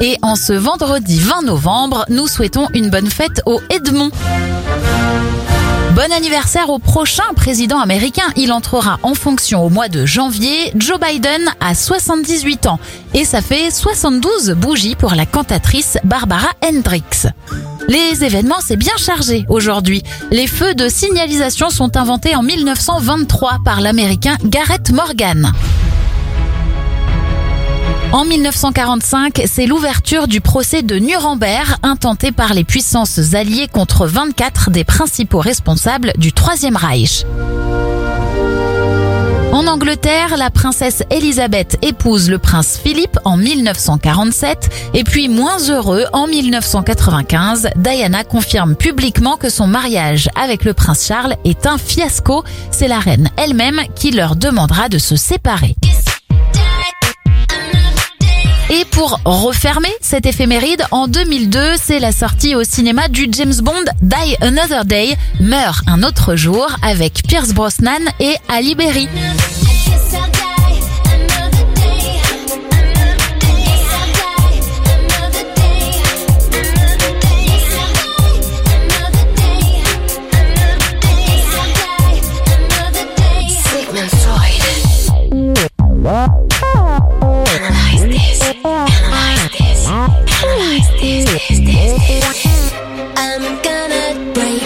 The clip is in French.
Et en ce vendredi 20 novembre, nous souhaitons une bonne fête au Edmond. Bon anniversaire au prochain président américain. Il entrera en fonction au mois de janvier. Joe Biden a 78 ans et ça fait 72 bougies pour la cantatrice Barbara Hendricks. Les événements, c'est bien chargé aujourd'hui. Les feux de signalisation sont inventés en 1923 par l'américain Garrett Morgan. En 1945, c'est l'ouverture du procès de Nuremberg intenté par les puissances alliées contre 24 des principaux responsables du Troisième Reich. En Angleterre, la princesse Elisabeth épouse le prince Philippe en 1947 et puis moins heureux en 1995, Diana confirme publiquement que son mariage avec le prince Charles est un fiasco. C'est la reine elle-même qui leur demandera de se séparer. Pour refermer cette éphéméride, en 2002, c'est la sortie au cinéma du James Bond Die Another Day, Meurt un autre jour, avec Pierce Brosnan et Ali Berry. Analyze this, this, this, this. I'm gonna break.